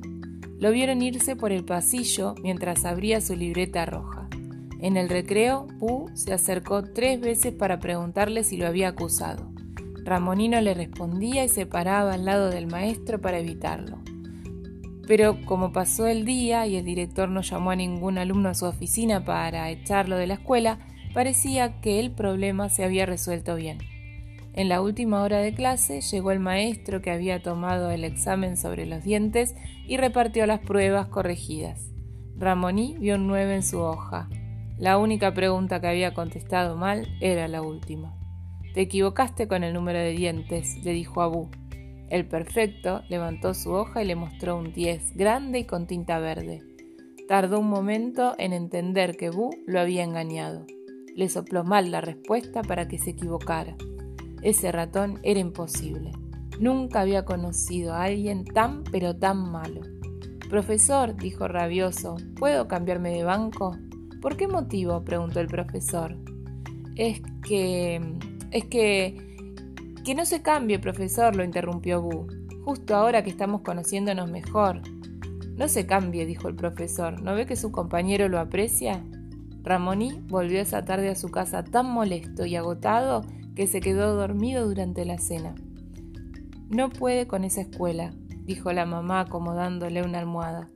Lo vieron irse por el pasillo mientras abría su libreta roja. En el recreo, Pu se acercó tres veces para preguntarle si lo había acusado. Ramonino le respondía y se paraba al lado del maestro para evitarlo. Pero como pasó el día y el director no llamó a ningún alumno a su oficina para echarlo de la escuela, parecía que el problema se había resuelto bien. En la última hora de clase llegó el maestro que había tomado el examen sobre los dientes y repartió las pruebas corregidas. Ramoní vio un 9 en su hoja. La única pregunta que había contestado mal era la última. Te equivocaste con el número de dientes, le dijo a Bu. El perfecto levantó su hoja y le mostró un 10 grande y con tinta verde. Tardó un momento en entender que Bu lo había engañado. Le sopló mal la respuesta para que se equivocara. Ese ratón era imposible. Nunca había conocido a alguien tan pero tan malo. Profesor, dijo rabioso, ¿puedo cambiarme de banco? ¿Por qué motivo? preguntó el profesor. Es que... es que... Que no se cambie, profesor, lo interrumpió Bu. Justo ahora que estamos conociéndonos mejor. No se cambie, dijo el profesor. ¿No ve que su compañero lo aprecia? Ramoní volvió esa tarde a su casa tan molesto y agotado que se quedó dormido durante la cena. No puede con esa escuela, dijo la mamá acomodándole una almohada.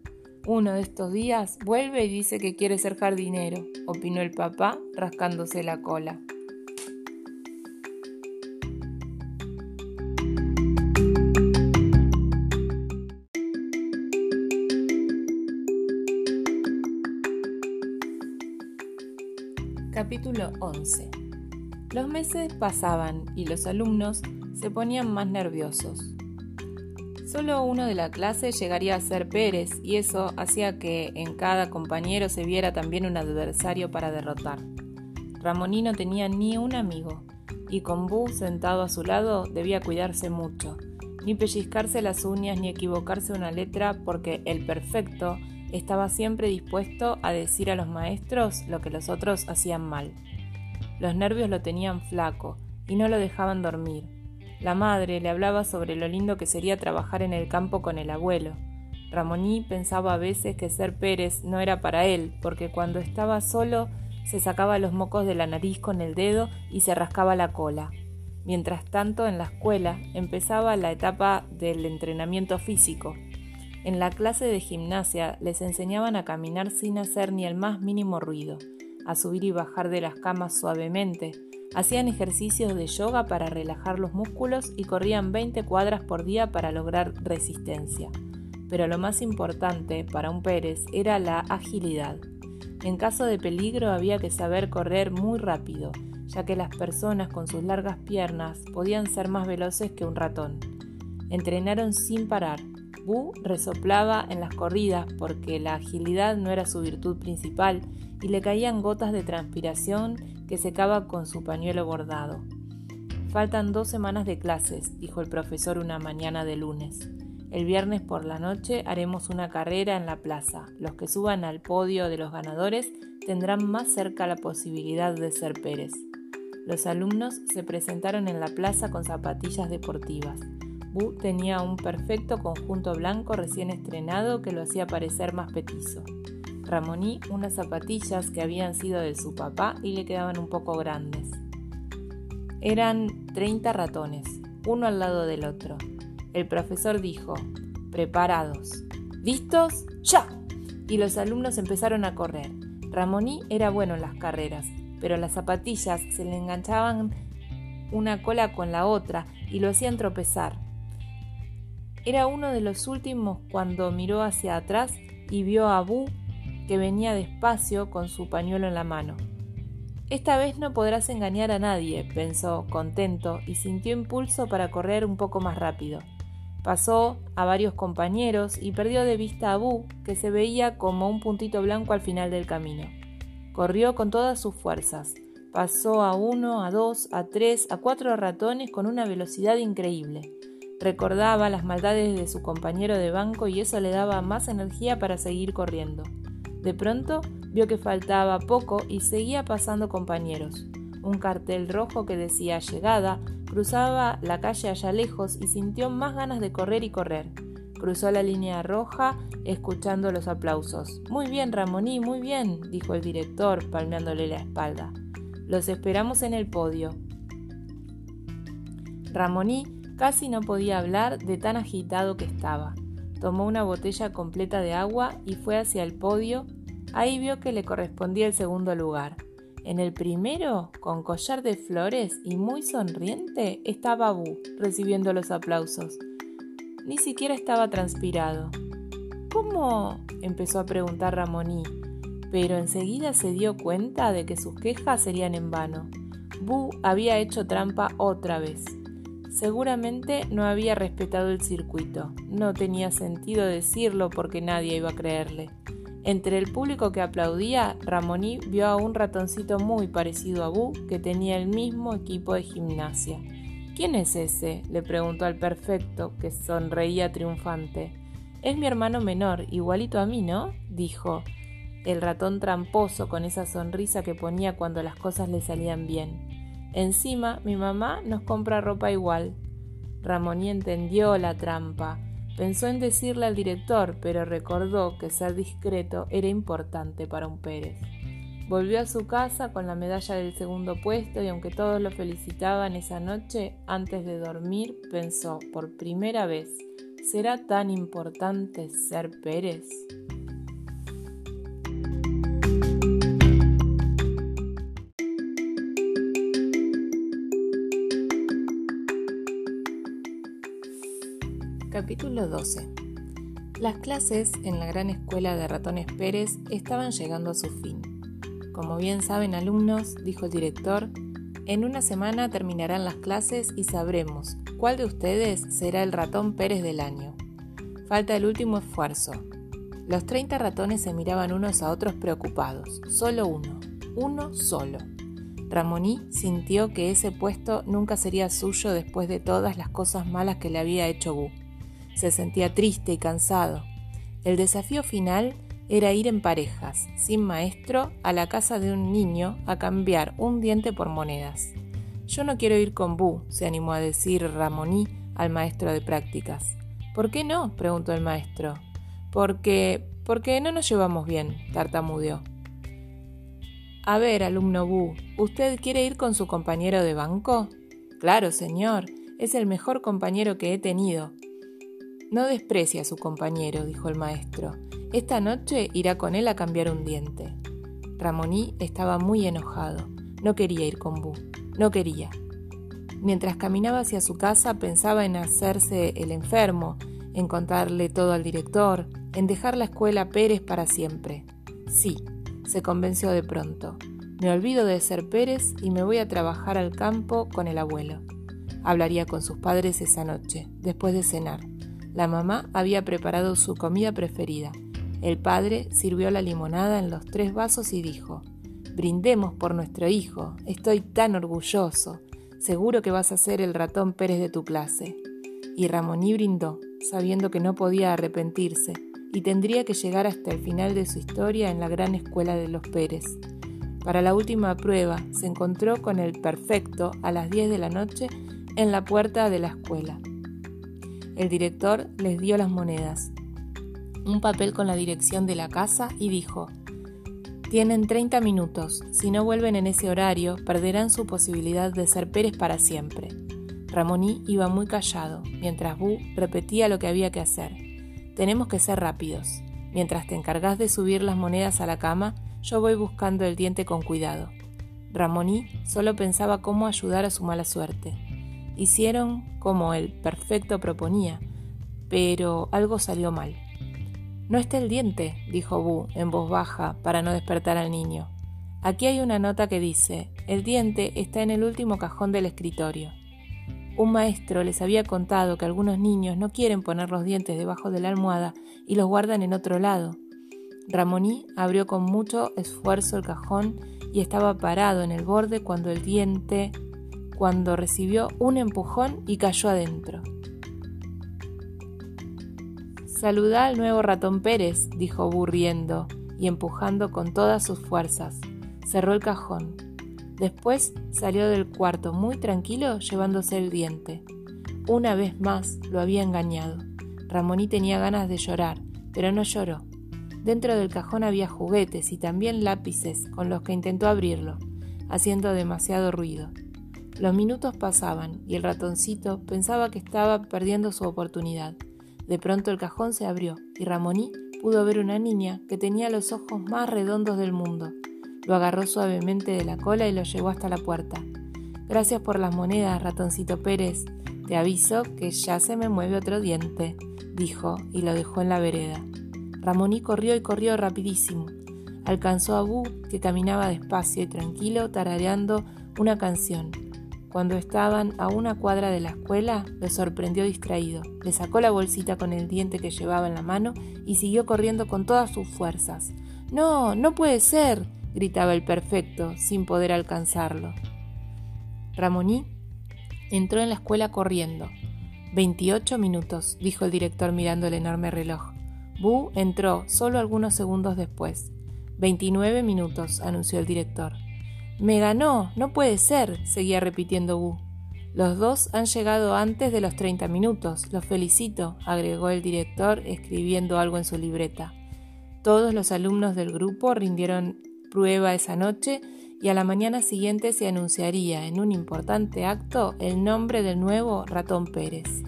Uno de estos días vuelve y dice que quiere ser jardinero, opinó el papá rascándose la cola. Capítulo 11 los meses pasaban y los alumnos se ponían más nerviosos. Solo uno de la clase llegaría a ser Pérez y eso hacía que en cada compañero se viera también un adversario para derrotar. Ramoní no tenía ni un amigo y con Bu sentado a su lado debía cuidarse mucho, ni pellizcarse las uñas ni equivocarse una letra porque el perfecto estaba siempre dispuesto a decir a los maestros lo que los otros hacían mal. Los nervios lo tenían flaco y no lo dejaban dormir. La madre le hablaba sobre lo lindo que sería trabajar en el campo con el abuelo. Ramoní pensaba a veces que ser Pérez no era para él, porque cuando estaba solo se sacaba los mocos de la nariz con el dedo y se rascaba la cola. Mientras tanto, en la escuela empezaba la etapa del entrenamiento físico. En la clase de gimnasia les enseñaban a caminar sin hacer ni el más mínimo ruido a subir y bajar de las camas suavemente. Hacían ejercicios de yoga para relajar los músculos y corrían 20 cuadras por día para lograr resistencia. Pero lo más importante para un Pérez era la agilidad. En caso de peligro había que saber correr muy rápido, ya que las personas con sus largas piernas podían ser más veloces que un ratón. Entrenaron sin parar. Bu resoplaba en las corridas porque la agilidad no era su virtud principal y le caían gotas de transpiración que secaba con su pañuelo bordado. Faltan dos semanas de clases, dijo el profesor una mañana de lunes. El viernes por la noche haremos una carrera en la plaza. Los que suban al podio de los ganadores tendrán más cerca la posibilidad de ser Pérez. Los alumnos se presentaron en la plaza con zapatillas deportivas. Bu tenía un perfecto conjunto blanco recién estrenado que lo hacía parecer más petizo. Ramoní unas zapatillas que habían sido de su papá y le quedaban un poco grandes. Eran 30 ratones, uno al lado del otro. El profesor dijo, preparados, ¿listos? ¡Ya! Y los alumnos empezaron a correr. Ramoní era bueno en las carreras, pero las zapatillas se le enganchaban una cola con la otra y lo hacían tropezar. Era uno de los últimos cuando miró hacia atrás y vio a Bu que venía despacio con su pañuelo en la mano. Esta vez no podrás engañar a nadie, pensó, contento, y sintió impulso para correr un poco más rápido. Pasó a varios compañeros y perdió de vista a Bu, que se veía como un puntito blanco al final del camino. Corrió con todas sus fuerzas. Pasó a uno, a dos, a tres, a cuatro ratones con una velocidad increíble. Recordaba las maldades de su compañero de banco y eso le daba más energía para seguir corriendo. De pronto vio que faltaba poco y seguía pasando compañeros. Un cartel rojo que decía llegada cruzaba la calle allá lejos y sintió más ganas de correr y correr. Cruzó la línea roja escuchando los aplausos. Muy bien, Ramoní, muy bien, dijo el director, palmeándole la espalda. Los esperamos en el podio. Ramoní casi no podía hablar de tan agitado que estaba. Tomó una botella completa de agua y fue hacia el podio. Ahí vio que le correspondía el segundo lugar. En el primero, con collar de flores y muy sonriente, estaba Bu, recibiendo los aplausos. Ni siquiera estaba transpirado. ¿Cómo? empezó a preguntar Ramoní, pero enseguida se dio cuenta de que sus quejas serían en vano. Bu había hecho trampa otra vez. Seguramente no había respetado el circuito. No tenía sentido decirlo porque nadie iba a creerle. Entre el público que aplaudía, Ramoní vio a un ratoncito muy parecido a Bu que tenía el mismo equipo de gimnasia. ¿Quién es ese? le preguntó al perfecto, que sonreía triunfante. Es mi hermano menor, igualito a mí, ¿no? dijo el ratón tramposo con esa sonrisa que ponía cuando las cosas le salían bien. Encima, mi mamá nos compra ropa igual. Ramoní entendió la trampa. Pensó en decirle al director, pero recordó que ser discreto era importante para un Pérez. Volvió a su casa con la medalla del segundo puesto y aunque todos lo felicitaban esa noche, antes de dormir pensó por primera vez, ¿será tan importante ser Pérez? Capítulo 12 Las clases en la gran escuela de ratones Pérez estaban llegando a su fin. Como bien saben alumnos, dijo el director, en una semana terminarán las clases y sabremos cuál de ustedes será el ratón Pérez del año. Falta el último esfuerzo. Los 30 ratones se miraban unos a otros preocupados. Solo uno. Uno solo. Ramoní sintió que ese puesto nunca sería suyo después de todas las cosas malas que le había hecho Bu. Se sentía triste y cansado. El desafío final era ir en parejas, sin maestro, a la casa de un niño a cambiar un diente por monedas. Yo no quiero ir con Bu, se animó a decir Ramoní al maestro de prácticas. ¿Por qué no? preguntó el maestro. Porque. porque no nos llevamos bien, tartamudeó. A ver, alumno Bu, ¿usted quiere ir con su compañero de banco? Claro, señor, es el mejor compañero que he tenido. No desprecia a su compañero, dijo el maestro. Esta noche irá con él a cambiar un diente. Ramoní estaba muy enojado. No quería ir con Bu. No quería. Mientras caminaba hacia su casa pensaba en hacerse el enfermo, en contarle todo al director, en dejar la escuela Pérez para siempre. Sí, se convenció de pronto. Me olvido de ser Pérez y me voy a trabajar al campo con el abuelo. Hablaría con sus padres esa noche, después de cenar. La mamá había preparado su comida preferida. El padre sirvió la limonada en los tres vasos y dijo, Brindemos por nuestro hijo, estoy tan orgulloso, seguro que vas a ser el ratón Pérez de tu clase. Y Ramoní brindó, sabiendo que no podía arrepentirse y tendría que llegar hasta el final de su historia en la gran escuela de los Pérez. Para la última prueba se encontró con el perfecto a las 10 de la noche en la puerta de la escuela. El director les dio las monedas, un papel con la dirección de la casa y dijo, tienen 30 minutos, si no vuelven en ese horario perderán su posibilidad de ser Pérez para siempre. Ramoní iba muy callado, mientras Bu repetía lo que había que hacer. Tenemos que ser rápidos. Mientras te encargas de subir las monedas a la cama, yo voy buscando el diente con cuidado. Ramoní solo pensaba cómo ayudar a su mala suerte. Hicieron como el perfecto proponía, pero algo salió mal. No está el diente, dijo Bu en voz baja para no despertar al niño. Aquí hay una nota que dice, el diente está en el último cajón del escritorio. Un maestro les había contado que algunos niños no quieren poner los dientes debajo de la almohada y los guardan en otro lado. Ramoní abrió con mucho esfuerzo el cajón y estaba parado en el borde cuando el diente, cuando recibió un empujón y cayó adentro. Saluda al nuevo ratón Pérez, dijo burriendo y empujando con todas sus fuerzas. Cerró el cajón. Después salió del cuarto muy tranquilo llevándose el diente. Una vez más lo había engañado. Ramoní tenía ganas de llorar, pero no lloró. Dentro del cajón había juguetes y también lápices con los que intentó abrirlo, haciendo demasiado ruido. Los minutos pasaban y el ratoncito pensaba que estaba perdiendo su oportunidad. De pronto el cajón se abrió y Ramoní pudo ver una niña que tenía los ojos más redondos del mundo. Lo agarró suavemente de la cola y lo llevó hasta la puerta. Gracias por las monedas, ratoncito Pérez. Te aviso que ya se me mueve otro diente, dijo y lo dejó en la vereda. Ramoní corrió y corrió rapidísimo. Alcanzó a Bu, que caminaba despacio y tranquilo, tarareando una canción. Cuando estaban a una cuadra de la escuela, le sorprendió distraído. Le sacó la bolsita con el diente que llevaba en la mano y siguió corriendo con todas sus fuerzas. No, no puede ser gritaba el perfecto, sin poder alcanzarlo. Ramoní entró en la escuela corriendo. Veintiocho minutos, dijo el director mirando el enorme reloj. Bu entró solo algunos segundos después. Veintinueve minutos, anunció el director. Me ganó, no puede ser, seguía repitiendo Bu. Los dos han llegado antes de los treinta minutos. Los felicito, agregó el director escribiendo algo en su libreta. Todos los alumnos del grupo rindieron prueba esa noche y a la mañana siguiente se anunciaría en un importante acto el nombre del nuevo ratón Pérez.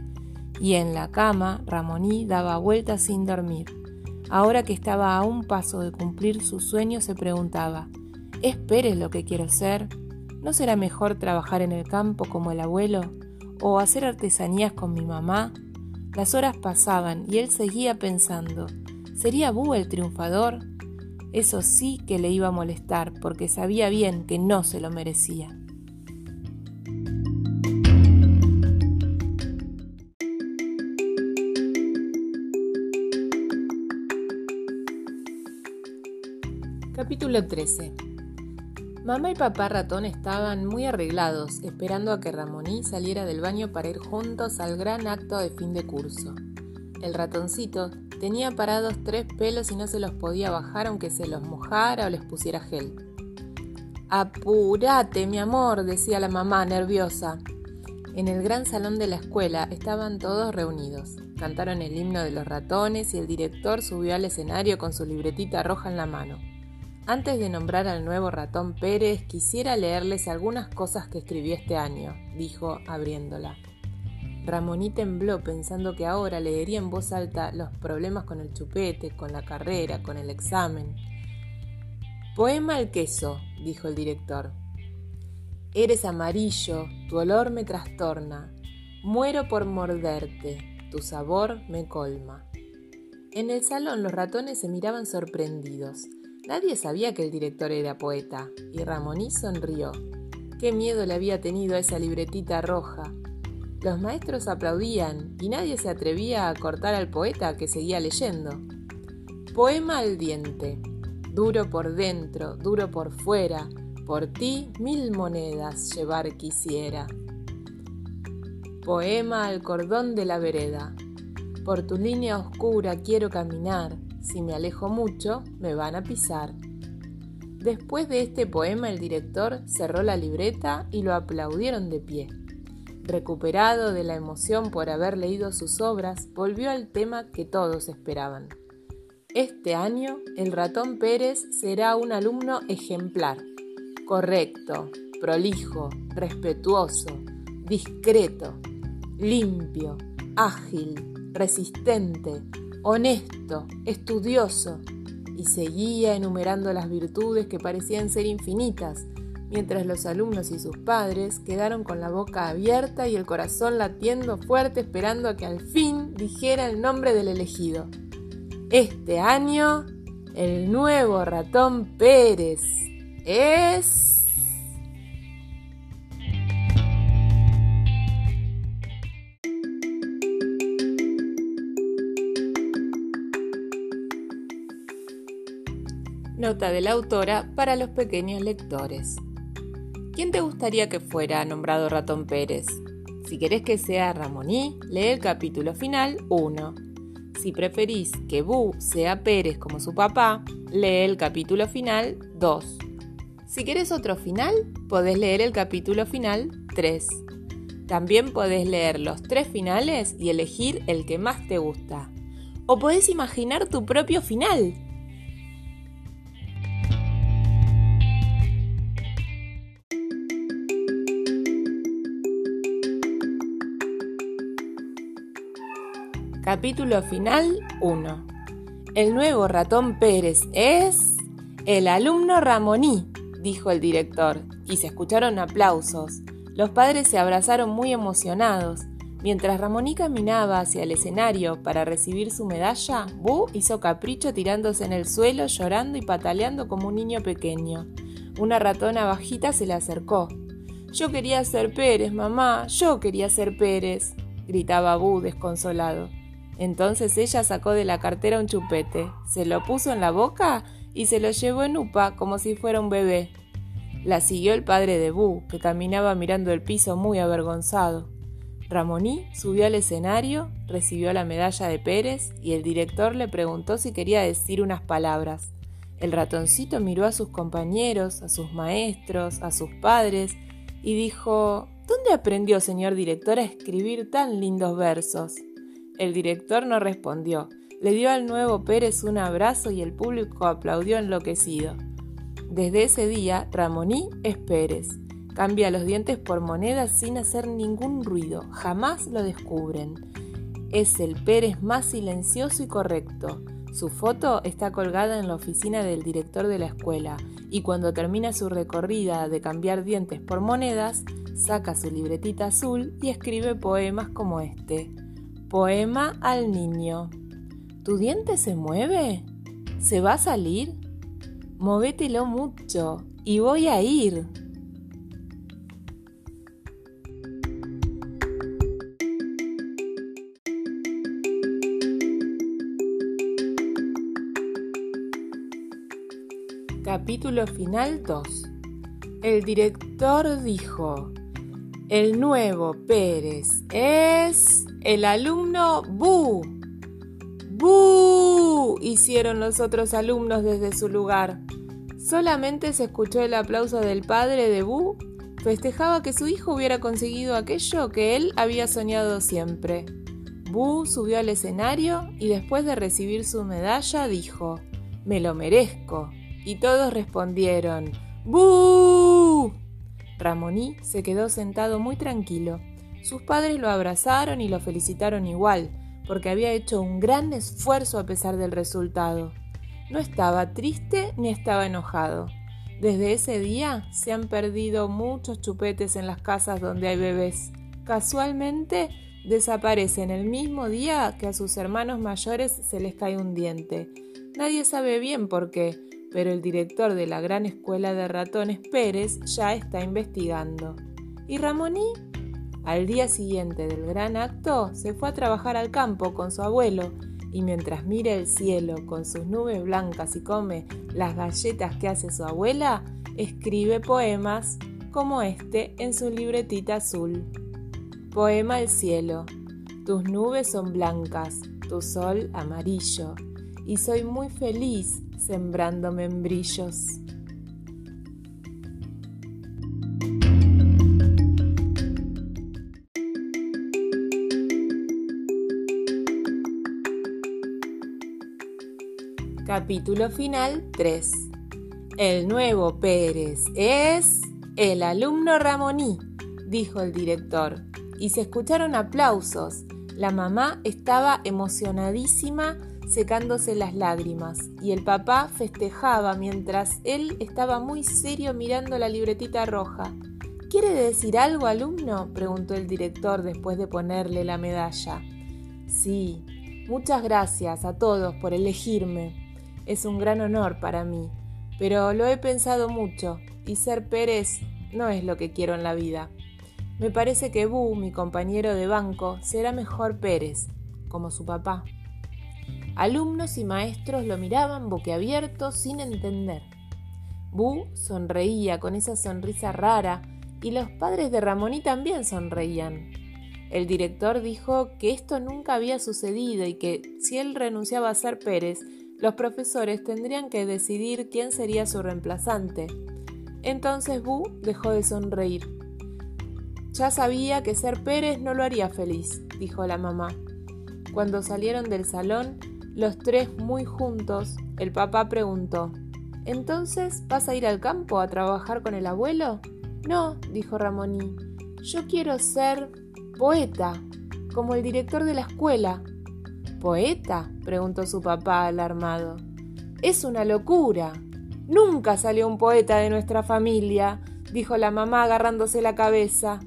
Y en la cama, Ramoní daba vueltas sin dormir. Ahora que estaba a un paso de cumplir su sueño, se preguntaba, ¿es Pérez lo que quiero ser? ¿No será mejor trabajar en el campo como el abuelo? ¿O hacer artesanías con mi mamá? Las horas pasaban y él seguía pensando, ¿sería Bú el triunfador? Eso sí que le iba a molestar porque sabía bien que no se lo merecía. Capítulo 13 Mamá y papá ratón estaban muy arreglados, esperando a que Ramoní saliera del baño para ir juntos al gran acto de fin de curso. El ratoncito tenía parados tres pelos y no se los podía bajar aunque se los mojara o les pusiera gel. Apúrate, mi amor, decía la mamá, nerviosa. En el gran salón de la escuela estaban todos reunidos. Cantaron el himno de los ratones y el director subió al escenario con su libretita roja en la mano. Antes de nombrar al nuevo ratón Pérez, quisiera leerles algunas cosas que escribí este año, dijo abriéndola. Ramoní tembló pensando que ahora leería en voz alta los problemas con el chupete, con la carrera, con el examen. Poema al queso, dijo el director. Eres amarillo, tu olor me trastorna, muero por morderte, tu sabor me colma. En el salón los ratones se miraban sorprendidos. Nadie sabía que el director era poeta, y Ramoní sonrió. Qué miedo le había tenido a esa libretita roja, los maestros aplaudían y nadie se atrevía a cortar al poeta que seguía leyendo. Poema al diente. Duro por dentro, duro por fuera, por ti mil monedas llevar quisiera. Poema al cordón de la vereda. Por tu línea oscura quiero caminar, si me alejo mucho me van a pisar. Después de este poema el director cerró la libreta y lo aplaudieron de pie. Recuperado de la emoción por haber leído sus obras, volvió al tema que todos esperaban. Este año el ratón Pérez será un alumno ejemplar, correcto, prolijo, respetuoso, discreto, limpio, ágil, resistente, honesto, estudioso, y seguía enumerando las virtudes que parecían ser infinitas, mientras los alumnos y sus padres quedaron con la boca abierta y el corazón latiendo fuerte esperando a que al fin dijera el nombre del elegido. Este año, el nuevo ratón Pérez es... Nota de la autora para los pequeños lectores. ¿Quién te gustaría que fuera nombrado Ratón Pérez? Si querés que sea Ramoní, lee el capítulo final 1. Si preferís que Bu sea Pérez como su papá, lee el capítulo final 2. Si querés otro final, podés leer el capítulo final 3. También podés leer los tres finales y elegir el que más te gusta. O podés imaginar tu propio final Capítulo final 1. El nuevo ratón Pérez es el alumno Ramoní, dijo el director, y se escucharon aplausos. Los padres se abrazaron muy emocionados. Mientras Ramoní caminaba hacia el escenario para recibir su medalla, Bu hizo capricho tirándose en el suelo, llorando y pataleando como un niño pequeño. Una ratona bajita se le acercó. Yo quería ser Pérez, mamá, yo quería ser Pérez, gritaba Bu desconsolado. Entonces ella sacó de la cartera un chupete, se lo puso en la boca y se lo llevó en upa como si fuera un bebé. La siguió el padre de Bu, que caminaba mirando el piso muy avergonzado. Ramoní subió al escenario, recibió la medalla de Pérez y el director le preguntó si quería decir unas palabras. El ratoncito miró a sus compañeros, a sus maestros, a sus padres y dijo ¿Dónde aprendió, señor director, a escribir tan lindos versos? El director no respondió. Le dio al nuevo Pérez un abrazo y el público aplaudió enloquecido. Desde ese día, Ramoní es Pérez. Cambia los dientes por monedas sin hacer ningún ruido. Jamás lo descubren. Es el Pérez más silencioso y correcto. Su foto está colgada en la oficina del director de la escuela y cuando termina su recorrida de cambiar dientes por monedas, saca su libretita azul y escribe poemas como este. Poema al niño. ¿Tu diente se mueve? ¿Se va a salir? Movételo mucho y voy a ir. Capítulo final 2. El director dijo, el nuevo Pérez es el alumno Bu. Bu. hicieron los otros alumnos desde su lugar. Solamente se escuchó el aplauso del padre de Bu. Festejaba que su hijo hubiera conseguido aquello que él había soñado siempre. Bu subió al escenario y después de recibir su medalla dijo, Me lo merezco. Y todos respondieron, ¡Bu! Ramoní se quedó sentado muy tranquilo. Sus padres lo abrazaron y lo felicitaron igual, porque había hecho un gran esfuerzo a pesar del resultado. No estaba triste ni estaba enojado. Desde ese día se han perdido muchos chupetes en las casas donde hay bebés. Casualmente desaparecen el mismo día que a sus hermanos mayores se les cae un diente. Nadie sabe bien por qué, pero el director de la gran escuela de ratones Pérez ya está investigando. ¿Y Ramoní? Al día siguiente del gran acto se fue a trabajar al campo con su abuelo y mientras mira el cielo con sus nubes blancas y come las galletas que hace su abuela, escribe poemas como este en su libretita azul. Poema al cielo. Tus nubes son blancas, tu sol amarillo, y soy muy feliz sembrando membrillos. Capítulo final 3. El nuevo Pérez es el alumno Ramoní, dijo el director, y se escucharon aplausos. La mamá estaba emocionadísima secándose las lágrimas y el papá festejaba mientras él estaba muy serio mirando la libretita roja. ¿Quiere decir algo, alumno? preguntó el director después de ponerle la medalla. Sí, muchas gracias a todos por elegirme. Es un gran honor para mí, pero lo he pensado mucho y ser Pérez no es lo que quiero en la vida. Me parece que Bu, mi compañero de banco, será mejor Pérez, como su papá. Alumnos y maestros lo miraban boquiabiertos sin entender. Bu sonreía con esa sonrisa rara y los padres de Ramoní también sonreían. El director dijo que esto nunca había sucedido y que si él renunciaba a ser Pérez, los profesores tendrían que decidir quién sería su reemplazante. Entonces Bu dejó de sonreír. Ya sabía que ser Pérez no lo haría feliz, dijo la mamá. Cuando salieron del salón, los tres muy juntos, el papá preguntó, ¿Entonces vas a ir al campo a trabajar con el abuelo? No, dijo Ramoní, yo quiero ser poeta, como el director de la escuela, ¿Poeta? preguntó su papá alarmado. Es una locura. Nunca salió un poeta de nuestra familia, dijo la mamá agarrándose la cabeza.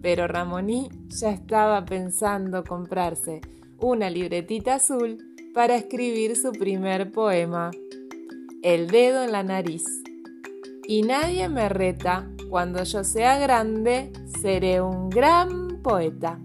Pero Ramoní ya estaba pensando comprarse una libretita azul para escribir su primer poema. El dedo en la nariz. Y nadie me reta, cuando yo sea grande, seré un gran poeta.